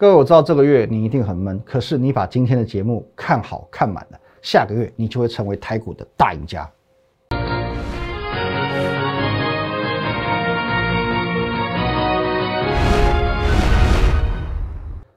各位，我知道这个月你一定很闷，可是你把今天的节目看好看满了，下个月你就会成为台股的大赢家。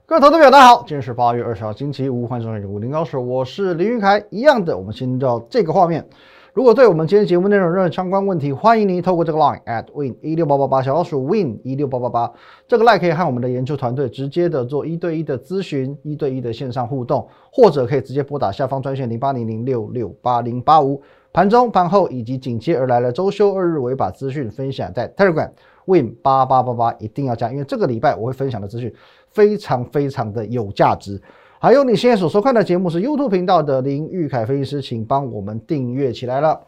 各位投资朋友，大家好，今天是八月二十号，星期五，欢迎收看《股林高手》，我是林云凯。一样的，我们先到这个画面。如果对我们今天节目内容有任何相关问题，欢迎您透过这个 line at win 一六八八八小老鼠 win 一六八八八这个 line 可以和我们的研究团队直接的做一对一的咨询，一对一的线上互动，或者可以直接拨打下方专线零八零零六六八零八五。盘中、盘后以及紧接而来的周休二日，我会把资讯分享在 Telegram win 八八八八，一定要加，因为这个礼拜我会分享的资讯非常非常的有价值。还有你现在所收看的节目是 YouTube 频道的林玉凯分析师，请帮我们订阅起来了。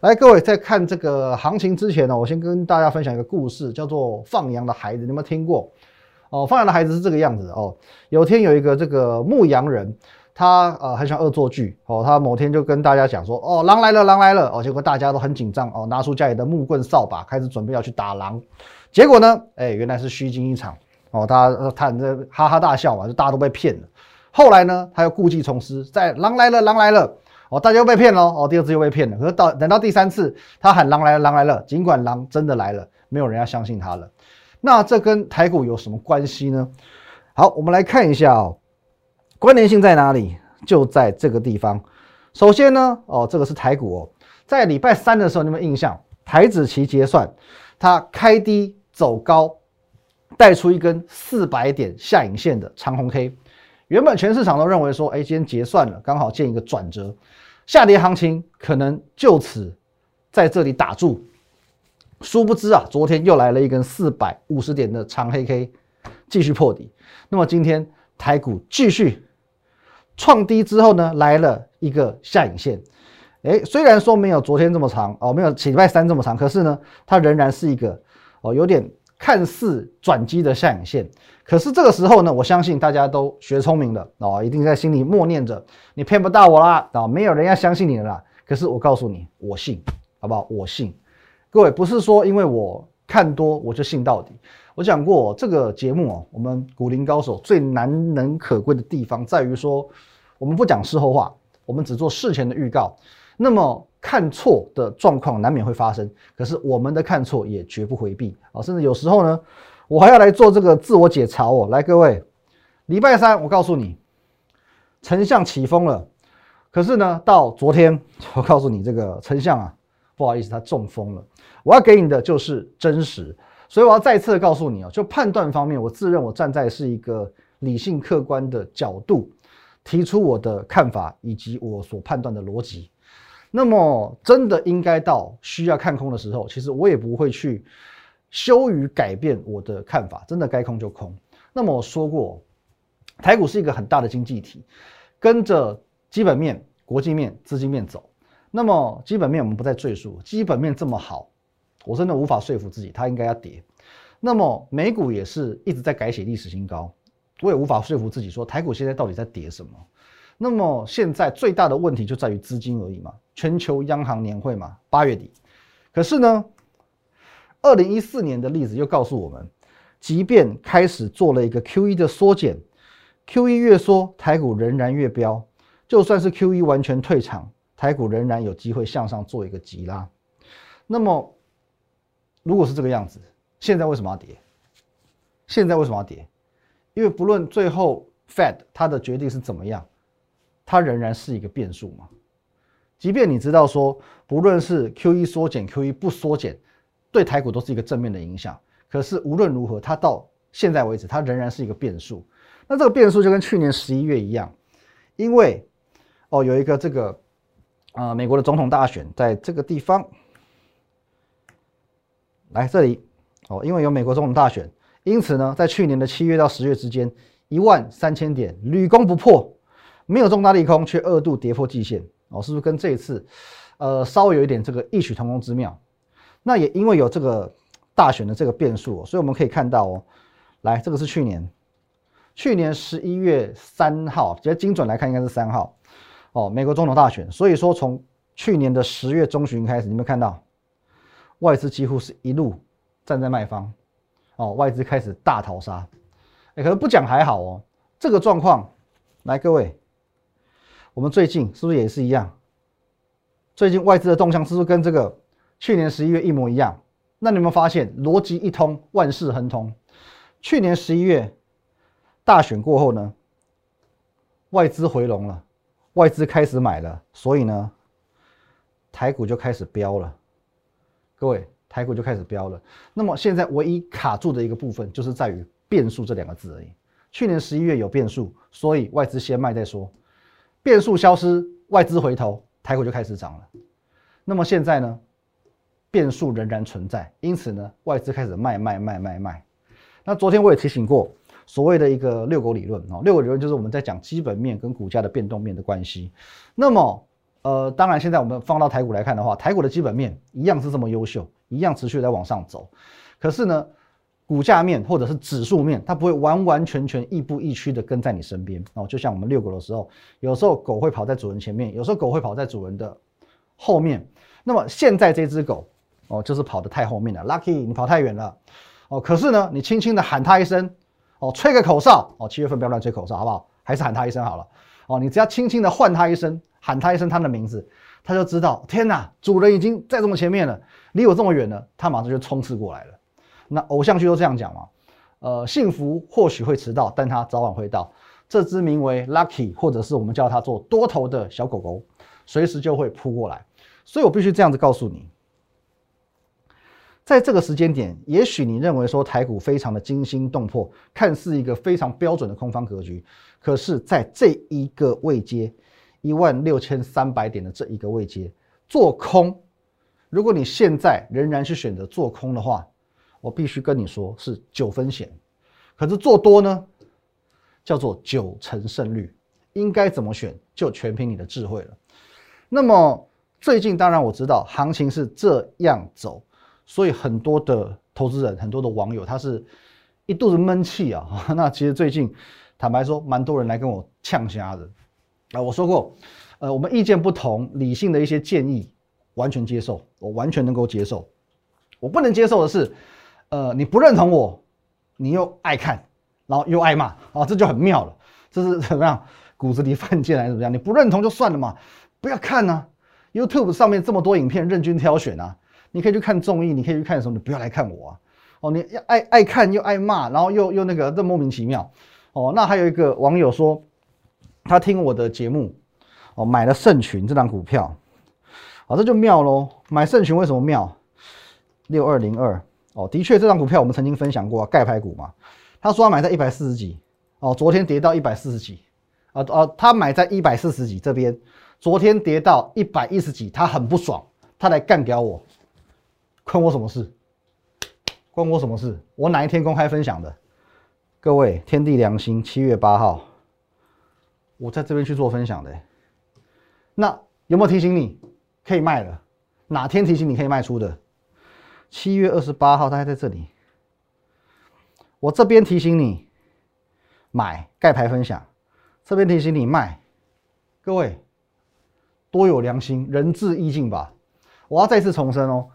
来，各位在看这个行情之前呢，我先跟大家分享一个故事，叫做放羊的孩子，你有没有听过？哦，放羊的孩子是这个样子哦。有天有一个这个牧羊人，他呃很喜欢恶作剧哦，他某天就跟大家讲说，哦，狼来了，狼来了哦，结果大家都很紧张哦，拿出家里的木棍、扫把，开始准备要去打狼。结果呢，哎，原来是虚惊一场哦，大家他这哈哈大笑嘛，就大家都被骗了。后来呢，他又故技重施，在狼来了，狼来了，哦，大家又被骗了，哦，第二次又被骗了。可是到等到第三次，他喊狼来了，狼来了，尽管狼真的来了，没有人要相信他了。那这跟台股有什么关系呢？好，我们来看一下哦，关联性在哪里？就在这个地方。首先呢，哦，这个是台股哦，在礼拜三的时候，你们印象台子期结算，它开低走高，带出一根四百点下影线的长红 K。原本全市场都认为说，哎，今天结算了，刚好见一个转折，下跌行情可能就此在这里打住。殊不知啊，昨天又来了一根四百五十点的长黑 K，继续破底。那么今天台股继续创低之后呢，来了一个下影线。哎，虽然说没有昨天这么长哦，没有礼拜三这么长，可是呢，它仍然是一个哦，有点看似转机的下影线。可是这个时候呢，我相信大家都学聪明了哦，一定在心里默念着：“你骗不到我啦，啊，没有人要相信你了啦。”可是我告诉你，我信，好不好？我信。各位不是说因为我看多我就信到底。我讲过这个节目哦，我们股林高手最难能可贵的地方在于说，我们不讲事后话，我们只做事前的预告。那么看错的状况难免会发生，可是我们的看错也绝不回避啊，甚至有时候呢。我还要来做这个自我解嘲哦，来各位，礼拜三我告诉你，丞相起风了，可是呢，到昨天 我告诉你这个丞相啊，不好意思，他中风了。我要给你的就是真实，所以我要再次告诉你哦，就判断方面，我自认我站在是一个理性客观的角度，提出我的看法以及我所判断的逻辑。那么真的应该到需要看空的时候，其实我也不会去。羞于改变我的看法，真的该空就空。那么我说过，台股是一个很大的经济体，跟着基本面、国际面、资金面走。那么基本面我们不再赘述，基本面这么好，我真的无法说服自己它应该要跌。那么美股也是一直在改写历史新高，我也无法说服自己说台股现在到底在跌什么。那么现在最大的问题就在于资金而已嘛，全球央行年会嘛，八月底。可是呢？二零一四年的例子又告诉我们，即便开始做了一个 Q E 的缩减，Q E 越缩，台股仍然越飙。就算是 Q E 完全退场，台股仍然有机会向上做一个急拉。那么，如果是这个样子，现在为什么要跌？现在为什么要跌？因为不论最后 Fed 它的决定是怎么样，它仍然是一个变数嘛。即便你知道说，不论是 Q E 缩减，Q E 不缩减。对台股都是一个正面的影响，可是无论如何，它到现在为止，它仍然是一个变数。那这个变数就跟去年十一月一样，因为哦有一个这个啊美国的总统大选在这个地方，来这里哦，因为有美国总统大选，因此呢，在去年的七月到十月之间，一万三千点屡攻不破，没有重大利空，却二度跌破季线哦，是不是跟这一次呃稍微有一点这个异曲同工之妙？那也因为有这个大选的这个变数，所以我们可以看到哦，来，这个是去年，去年十一月三号，比较精准来看应该是三号哦，美国总统大选。所以说从去年的十月中旬开始，你们看到外资几乎是一路站在卖方哦，外资开始大逃杀。哎，可能不讲还好哦。这个状况，来各位，我们最近是不是也是一样？最近外资的动向是不是跟这个去年十一月一模一样？那你有没有发现逻辑一通，万事亨通？去年十一月大选过后呢，外资回笼了，外资开始买了，所以呢，台股就开始飙了。各位，台股就开始飙了。那么现在唯一卡住的一个部分，就是在于变数这两个字而已。去年十一月有变数，所以外资先卖再说。变数消失，外资回头，台股就开始涨了。那么现在呢？变数仍然存在，因此呢，外资开始卖卖卖卖卖。那昨天我也提醒过，所谓的一个六狗理论啊，六狗理论就是我们在讲基本面跟股价的变动面的关系。那么，呃，当然现在我们放到台股来看的话，台股的基本面一样是这么优秀，一样持续在往上走。可是呢，股价面或者是指数面，它不会完完全全亦步亦趋的跟在你身边哦。就像我们遛狗的时候，有时候狗会跑在主人前面，有时候狗会跑在主人的后面。那么现在这只狗。哦，就是跑得太后面了，Lucky，你跑太远了。哦，可是呢，你轻轻的喊它一声，哦，吹个口哨，哦，七月份不要乱吹口哨，好不好？还是喊它一声好了。哦，你只要轻轻的唤它一声，喊它一声它的名字，它就知道，天哪，主人已经在这么前面了，离我这么远了，它马上就冲刺过来了。那偶像剧都这样讲嘛，呃，幸福或许会迟到，但它早晚会到。这只名为 Lucky，或者是我们叫它做多头的小狗狗，随时就会扑过来。所以我必须这样子告诉你。在这个时间点，也许你认为说台股非常的惊心动魄，看似一个非常标准的空方格局。可是，在这一个位阶一万六千三百点的这一个位阶做空，如果你现在仍然是选择做空的话，我必须跟你说是九分险。可是做多呢，叫做九成胜率。应该怎么选，就全凭你的智慧了。那么最近，当然我知道行情是这样走。所以很多的投资人，很多的网友，他是一肚子闷气啊。那其实最近，坦白说，蛮多人来跟我呛虾的啊。我说过，呃，我们意见不同，理性的一些建议完全接受，我完全能够接受。我不能接受的是，呃，你不认同我，你又爱看，然后又爱骂啊，这就很妙了。这是怎么样？骨子里犯贱还是怎么样？你不认同就算了嘛，不要看呢。YouTube 上面这么多影片，任君挑选啊。你可以去看综艺，你可以去看什么？你不要来看我啊！哦，你要爱爱看又爱骂，然后又又那个，这莫名其妙哦。那还有一个网友说，他听我的节目哦，买了盛群这张股票，哦，这就妙喽。买盛群为什么妙？六二零二哦，的确这张股票我们曾经分享过盖牌股嘛。他说他买在一百四十几哦，昨天跌到一百四十几啊啊，他买在一百四十几这边，昨天跌到一百一十几，他很不爽，他来干掉我。关我什么事？关我什么事？我哪一天公开分享的？各位，天地良心，七月八号，我在这边去做分享的。那有没有提醒你可以卖了？哪天提醒你可以卖出的？七月二十八号，大概在这里。我这边提醒你买盖牌分享，这边提醒你卖。各位，多有良心，仁至义尽吧。我要再次重申哦。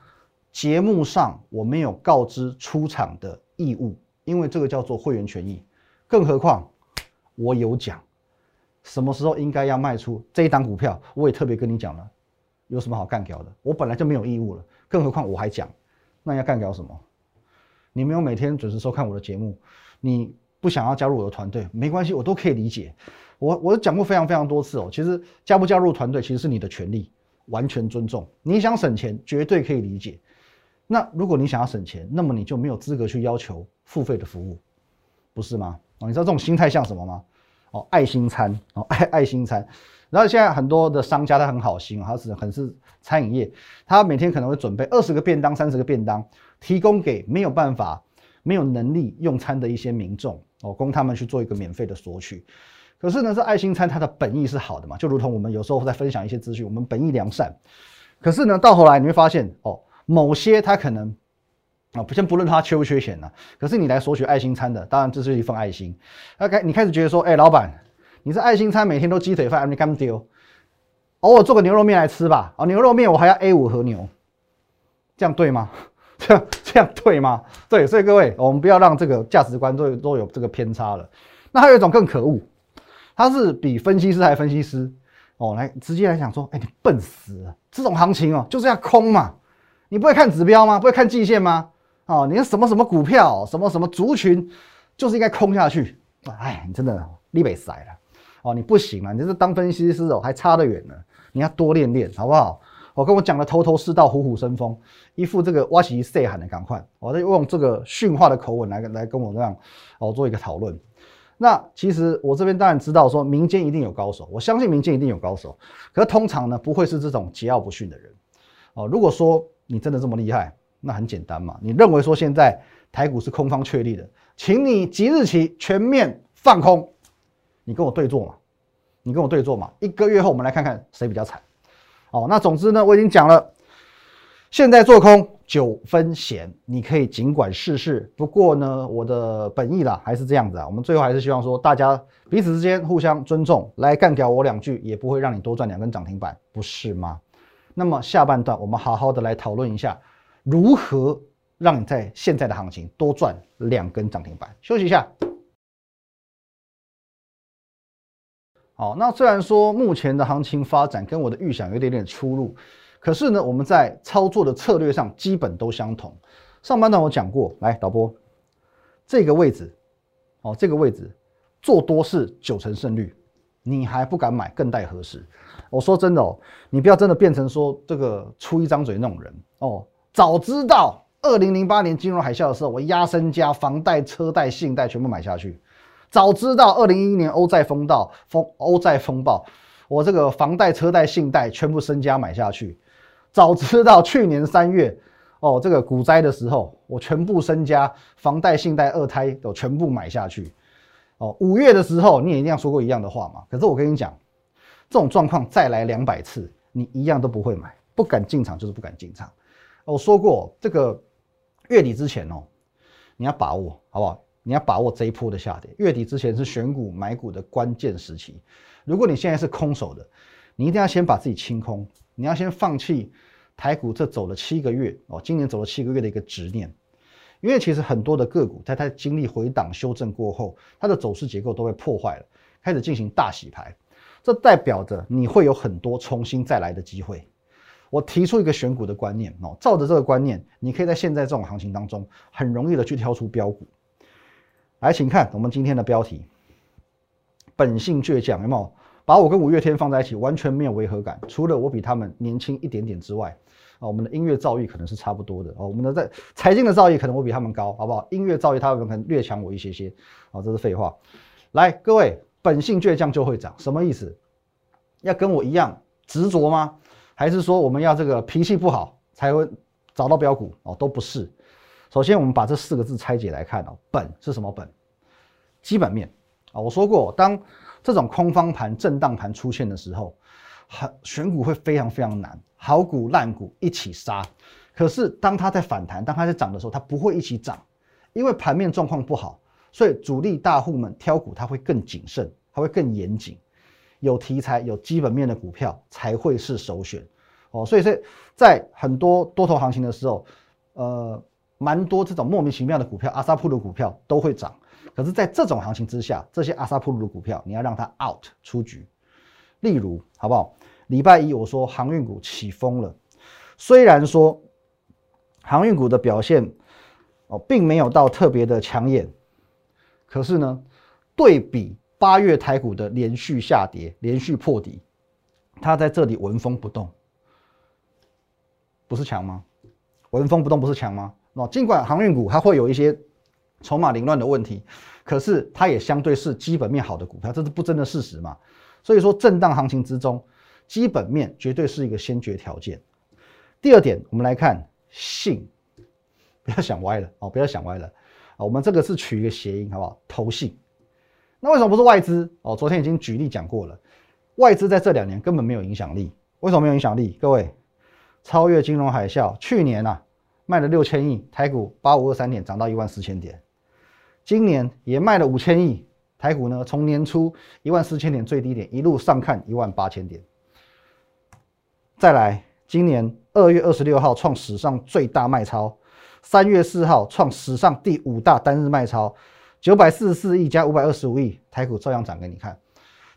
节目上我没有告知出场的义务，因为这个叫做会员权益。更何况我有讲什么时候应该要卖出这一档股票，我也特别跟你讲了，有什么好干掉的？我本来就没有义务了，更何况我还讲，那要干掉什么？你没有每天准时收看我的节目，你不想要加入我的团队，没关系，我都可以理解。我我讲过非常非常多次哦，其实加不加入团队其实是你的权利，完全尊重。你想省钱，绝对可以理解。那如果你想要省钱，那么你就没有资格去要求付费的服务，不是吗？哦，你知道这种心态像什么吗？哦，爱心餐哦，爱 爱心餐。然后现在很多的商家他很好心，他是很是餐饮业，他每天可能会准备二十个便当、三十个便当，提供给没有办法、没有能力用餐的一些民众哦，供他们去做一个免费的索取。可是呢，这爱心餐它的本意是好的嘛，就如同我们有时候在分享一些资讯，我们本意良善。可是呢，到后来你会发现哦。某些他可能啊，先不论他缺不缺钱呢，可是你来索取爱心餐的，当然这是一份爱心。OK，你开始觉得说，哎，老板，你这爱心餐每天都鸡腿饭，你干不丢？偶尔做个牛肉面来吃吧。啊，牛肉面我还要 A 五和牛，这样对吗？这样这样对吗？对，所以各位，我们不要让这个价值观都都有这个偏差了。那还有一种更可恶，他是比分析师还分析师哦，来直接来讲说，哎，你笨死了！这种行情哦，就是要空嘛，你不会看指标吗？不会看季线吗？哦，你什么什么股票，什么什么族群，就是应该空下去。哎，你真的立北塞了哦，你不行啊，你这当分析师哦，还差得远呢。你要多练练，好不好？我跟我讲的头头是道，虎虎生风，一副这个挖起塞喊的赶快，我在用这个训话的口吻来来跟我这样哦做一个讨论。那其实我这边当然知道说民间一定有高手，我相信民间一定有高手，可是通常呢不会是这种桀骜不驯的人哦。如果说你真的这么厉害，那很简单嘛，你认为说现在台股是空方确立的，请你即日起全面放空，你跟我对坐嘛，你跟我对坐嘛，一个月后我们来看看谁比较惨。哦，那总之呢，我已经讲了，现在做空九分险，你可以尽管试试。不过呢，我的本意啦还是这样子啊，我们最后还是希望说大家彼此之间互相尊重，来干掉我两句，也不会让你多赚两根涨停板，不是吗？那么下半段我们好好的来讨论一下，如何让你在现在的行情多赚两根涨停板。休息一下。好，那虽然说目前的行情发展跟我的预想有点点出入，可是呢，我们在操作的策略上基本都相同。上半段我讲过来，导播这个位置，哦，这个位置做多是九成胜率，你还不敢买，更待何时？我说真的哦，你不要真的变成说这个出一张嘴那种人哦。早知道二零零八年金融海啸的时候，我压身家、房贷、车贷、信贷全部买下去。早知道二零一一年欧债风暴，风欧债风暴，我这个房贷、车贷、信贷全部身家买下去。早知道去年三月，哦，这个股灾的时候，我全部身家房贷、信贷、二胎都全部买下去。哦，五月的时候你也一样说过一样的话嘛。可是我跟你讲，这种状况再来两百次，你一样都不会买，不敢进场就是不敢进场。我说过，这个月底之前哦，你要把握，好不好？你要把握这一波的下跌，月底之前是选股买股的关键时期。如果你现在是空手的，你一定要先把自己清空，你要先放弃台股这走了七个月哦，今年走了七个月的一个执念。因为其实很多的个股在它经历回档修正过后，它的走势结构都被破坏了，开始进行大洗牌，这代表着你会有很多重新再来的机会。我提出一个选股的观念哦，照着这个观念，你可以在现在这种行情当中很容易的去挑出标股。来，请看我们今天的标题：本性倔强，有没有？把我跟五月天放在一起，完全没有违和感。除了我比他们年轻一点点之外，啊，我们的音乐造诣可能是差不多的哦。我们的在财经的造诣可能我比他们高，好不好？音乐造诣他们可能略强我一些些，啊，这是废话。来，各位，本性倔强就会涨，什么意思？要跟我一样执着吗？还是说我们要这个脾气不好才会找到标股？哦，都不是。首先，我们把这四个字拆解来看哦，本是什么本？基本面啊，我说过，当这种空方盘、震荡盘出现的时候，很选股会非常非常难，好股烂股一起杀。可是当它在反弹、当它在涨的时候，它不会一起涨，因为盘面状况不好，所以主力大户们挑股它会更谨慎，它会更严谨，有题材、有基本面的股票才会是首选哦。所以在在很多多头行情的时候，呃。蛮多这种莫名其妙的股票，阿萨普鲁股票都会涨。可是，在这种行情之下，这些阿萨普鲁的股票，你要让它 out 出局。例如，好不好？礼拜一我说航运股起风了，虽然说航运股的表现哦，并没有到特别的抢眼，可是呢，对比八月台股的连续下跌、连续破底，它在这里纹风不动，不是强吗？纹风不动不是强吗？那尽管航运股它会有一些筹码凌乱的问题，可是它也相对是基本面好的股票，这是不争的事实嘛。所以说震荡行情之中，基本面绝对是一个先决条件。第二点，我们来看信，不要想歪了哦，不要想歪了啊。我们这个是取一个谐音，好不好？投信。那为什么不是外资？哦，昨天已经举例讲过了，外资在这两年根本没有影响力。为什么没有影响力？各位，超越金融海啸，去年啊。卖了六千亿，台股八五二三点涨到一万四千点，今年也卖了五千亿，台股呢从年初一万四千点最低点一路上看一万八千点，再来今年二月二十六号创史上最大卖超，三月四号创史上第五大单日卖超，九百四十四亿加五百二十五亿，台股照样涨给你看。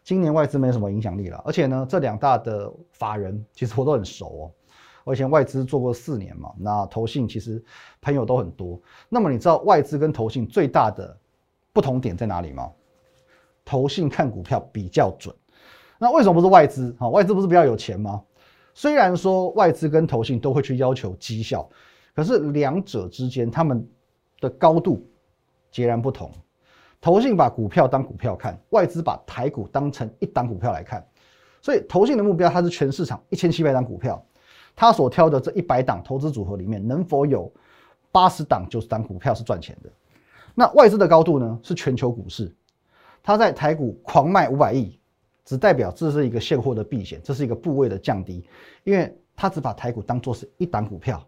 今年外资没什么影响力了，而且呢，这两大的法人其实我都很熟哦。我以前外资做过四年嘛，那投信其实朋友都很多。那么你知道外资跟投信最大的不同点在哪里吗？投信看股票比较准，那为什么不是外资？啊，外资不是比较有钱吗？虽然说外资跟投信都会去要求绩效，可是两者之间他们的高度截然不同。投信把股票当股票看，外资把台股当成一档股票来看，所以投信的目标它是全市场一千七百档股票，它所挑的这一百档投资组合里面能否有八十档九十档股票是赚钱的？那外资的高度呢？是全球股市，它在台股狂卖五百亿，只代表这是一个现货的避险，这是一个部位的降低，因为它只把台股当做是一档股票。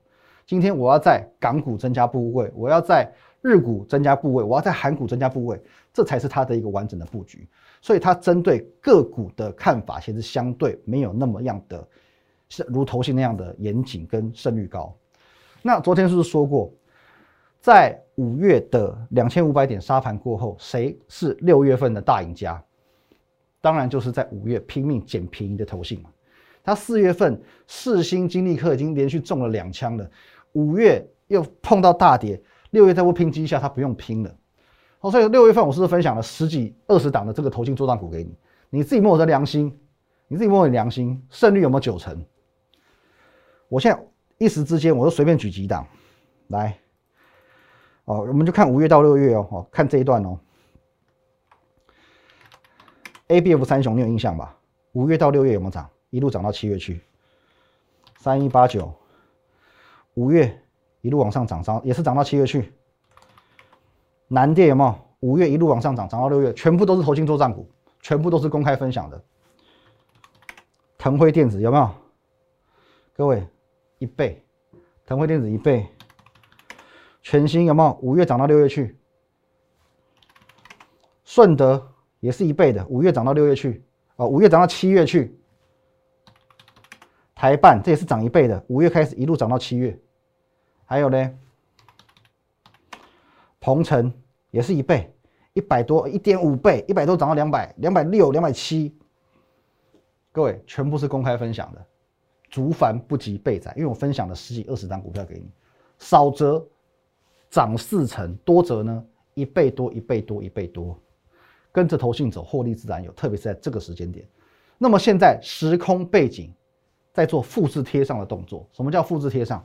今天我要在港股增加部位，我要在。日股增加部位，我要在韩股增加部位，这才是它的一个完整的布局。所以它针对个股的看法，其实相对没有那么样的，是如投信那样的严谨跟胜率高。那昨天是不是说过，在五月的两千五百点杀盘过后，谁是六月份的大赢家？当然就是在五月拼命捡便宜的投信嘛。他四月份四星金利克已经连续中了两枪了，五月又碰到大跌。六月再不拼绩效，他不用拼了。好，所以六月份我是不是分享了十几、二十档的这个投信做账股给你？你自己摸我的良心，你自己摸你良心，胜率有没有九成？我现在一时之间，我就随便举几档来。哦，我们就看五月到六月哦，哦，看这一段哦。A、B、F 三雄，你有印象吧？五月到六月有没有涨？一路涨到七月去。三一八九，五月。一路往上涨，涨也是涨到七月去。南电有没有？五月一路往上涨，涨到六月，全部都是投信做账股，全部都是公开分享的。腾辉电子有没有？各位一倍，腾辉电子一倍。全新有没有？五月涨到六月去。顺德也是一倍的，五月涨到六月去，啊，五月涨到七月去。台办这也是涨一倍的，五月开始一路涨到七月。还有呢，鹏程也是一倍，一百多，一点五倍，一百多涨到两百，两百六，两百七。各位全部是公开分享的，竹凡不及倍载，因为我分享了十几二十张股票给你，少则涨四成，多则呢一倍多，一倍多，一倍多，跟着投信走，获利自然有，特别是在这个时间点。那么现在时空背景在做复制贴上的动作，什么叫复制贴上？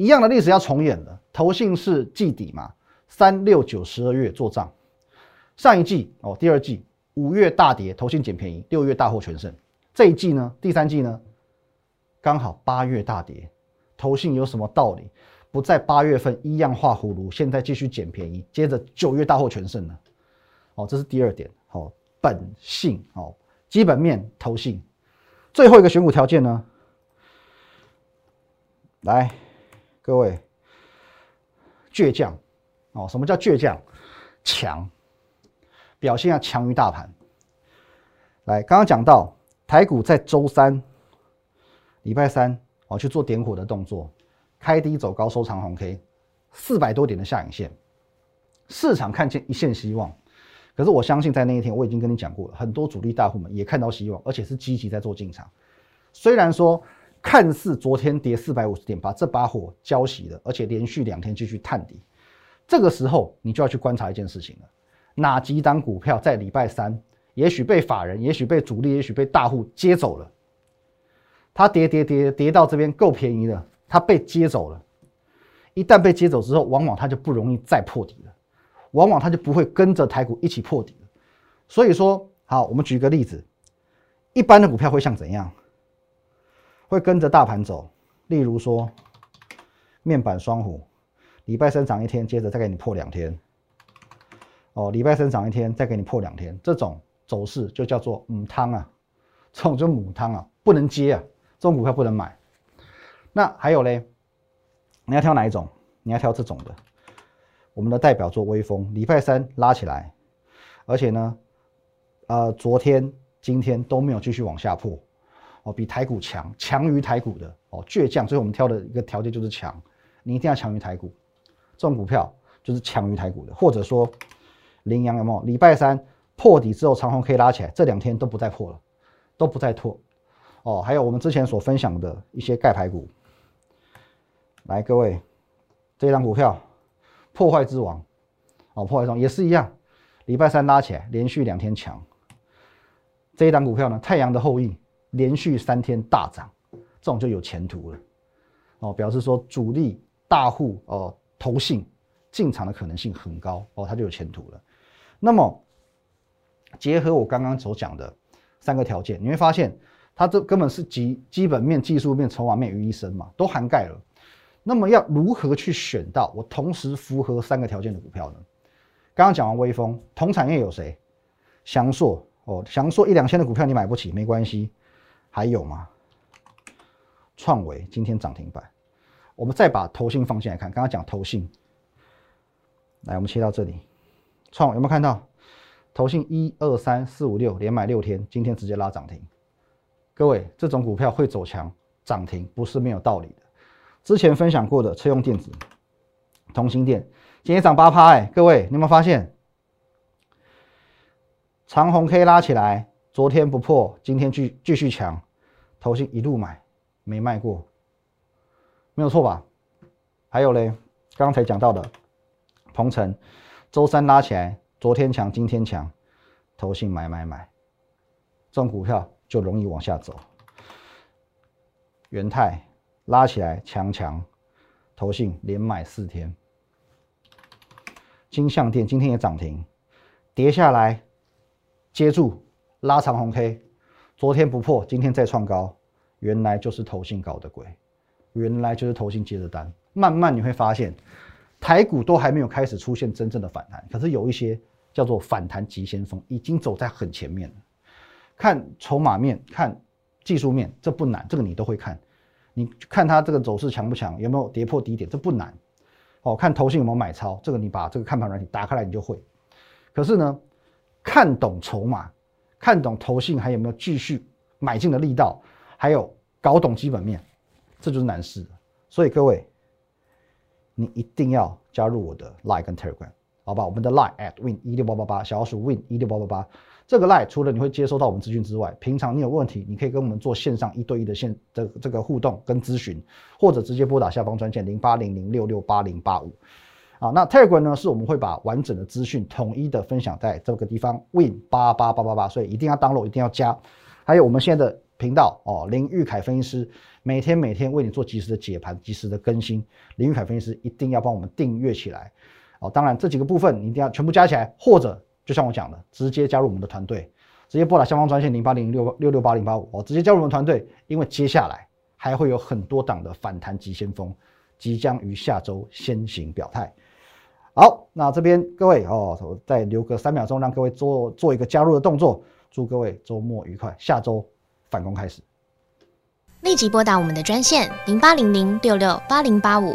一样的历史要重演了。投信是季底嘛，三六九十二月做账，上一季哦，第二季五月大跌，投信捡便宜，六月大获全胜。这一季呢，第三季呢，刚好八月大跌，投信有什么道理不在八月份一样画葫芦，现在继续捡便宜，接着九月大获全胜呢？哦，这是第二点。哦，本性哦，基本面投信，最后一个选股条件呢，来。各位，倔强哦！什么叫倔强？强，表现要强于大盘。来，刚刚讲到台股在周三、礼拜三哦去做点火的动作，开低走高收长红 K，四百多点的下影线，市场看见一线希望。可是我相信在那一天，我已经跟你讲过了，很多主力大户们也看到希望，而且是积极在做进场。虽然说。看似昨天跌四百五十点，把这把火浇熄了，而且连续两天继续探底。这个时候，你就要去观察一件事情了：哪几档股票在礼拜三，也许被法人，也许被主力，也许被大户接走了？它跌跌跌跌到这边够便宜了，它被接走了。一旦被接走之后，往往它就不容易再破底了，往往它就不会跟着台股一起破底了。所以说，好，我们举个例子，一般的股票会像怎样？会跟着大盘走，例如说面板双虎，礼拜三涨一天，接着再给你破两天。哦，礼拜三涨一天，再给你破两天，这种走势就叫做母汤啊，这种就母汤啊，不能接啊，这种股票不能买。那还有嘞，你要挑哪一种？你要挑这种的。我们的代表作微风，礼拜三拉起来，而且呢，呃，昨天、今天都没有继续往下破。哦，比台股强，强于台股的哦，倔强。所以我们挑的一个条件就是强，你一定要强于台股。这种股票就是强于台股的，或者说羚羊有没有？礼拜三破底之后长虹可以拉起来，这两天都不再破了，都不再破。哦，还有我们之前所分享的一些盖牌股，来各位，这张股票破坏之王，哦，破坏之王也是一样，礼拜三拉起来，连续两天强。这一档股票呢，太阳的后裔连续三天大涨，这种就有前途了。哦，表示说主力大户哦，投信进场的可能性很高哦，它就有前途了。那么结合我刚刚所讲的三个条件，你会发现它这根本是集基本面、技术面、筹码面于一身嘛，都涵盖了。那么要如何去选到我同时符合三个条件的股票呢？刚刚讲完微风，同产业有谁？翔硕哦，翔硕一两千的股票你买不起没关系，还有吗？创维今天涨停板，我们再把头信放进来看。刚刚讲投信，来我们切到这里，创有没有看到投信一二三四五六连买六天，今天直接拉涨停。各位，这种股票会走强涨停不是没有道理的。之前分享过的车用电子，同心电今天涨八趴，哎，各位你有没有发现长虹可以拉起来，昨天不破，今天继继续强，投信一路买。没卖过，没有错吧？还有嘞，刚才讲到的鹏程，周三拉起来，昨天强，今天强，投信买买买，这种股票就容易往下走。元泰拉起来强强，投信连买四天。金相店今天也涨停，跌下来接住拉长红 K，昨天不破，今天再创高。原来就是投信搞的鬼，原来就是投信接的单。慢慢你会发现，台股都还没有开始出现真正的反弹，可是有一些叫做反弹急先锋，已经走在很前面了。看筹码面，看技术面，这不难，这个你都会看。你看它这个走势强不强，有没有跌破低点，这不难。哦，看投信有没有买超，这个你把这个看盘软体打开来，你就会。可是呢，看懂筹码，看懂投信还有没有继续买进的力道。还有搞懂基本面，这就是难事。所以各位，你一定要加入我的 Line 跟 Telegram，好吧？我们的 Line at win 一六八八八，小老鼠 win 一六八八八。这个 Line 除了你会接收到我们资讯之外，平常你有问题，你可以跟我们做线上一对一的线的这个互动跟咨询，或者直接拨打下方专线零八零零六六八零八五。啊，那 Telegram 呢，是我们会把完整的资讯统一的分享在这个地方 win 八八八八八，所以一定要 download，一定要加。还有我们现在的。频道哦，林玉凯分析师每天每天为你做及时的解盘、及时的更新。林玉凯分析师一定要帮我们订阅起来哦。当然，这几个部分你一定要全部加起来，或者就像我讲的，直接加入我们的团队，直接拨打下方专线零八零六六六八零八五哦，直接加入我们团队。因为接下来还会有很多档的反弹急先锋，即将于下周先行表态。好，那这边各位哦，我再留个三秒钟，让各位做做一个加入的动作。祝各位周末愉快，下周。反攻开始，立即拨打我们的专线零八零零六六八零八五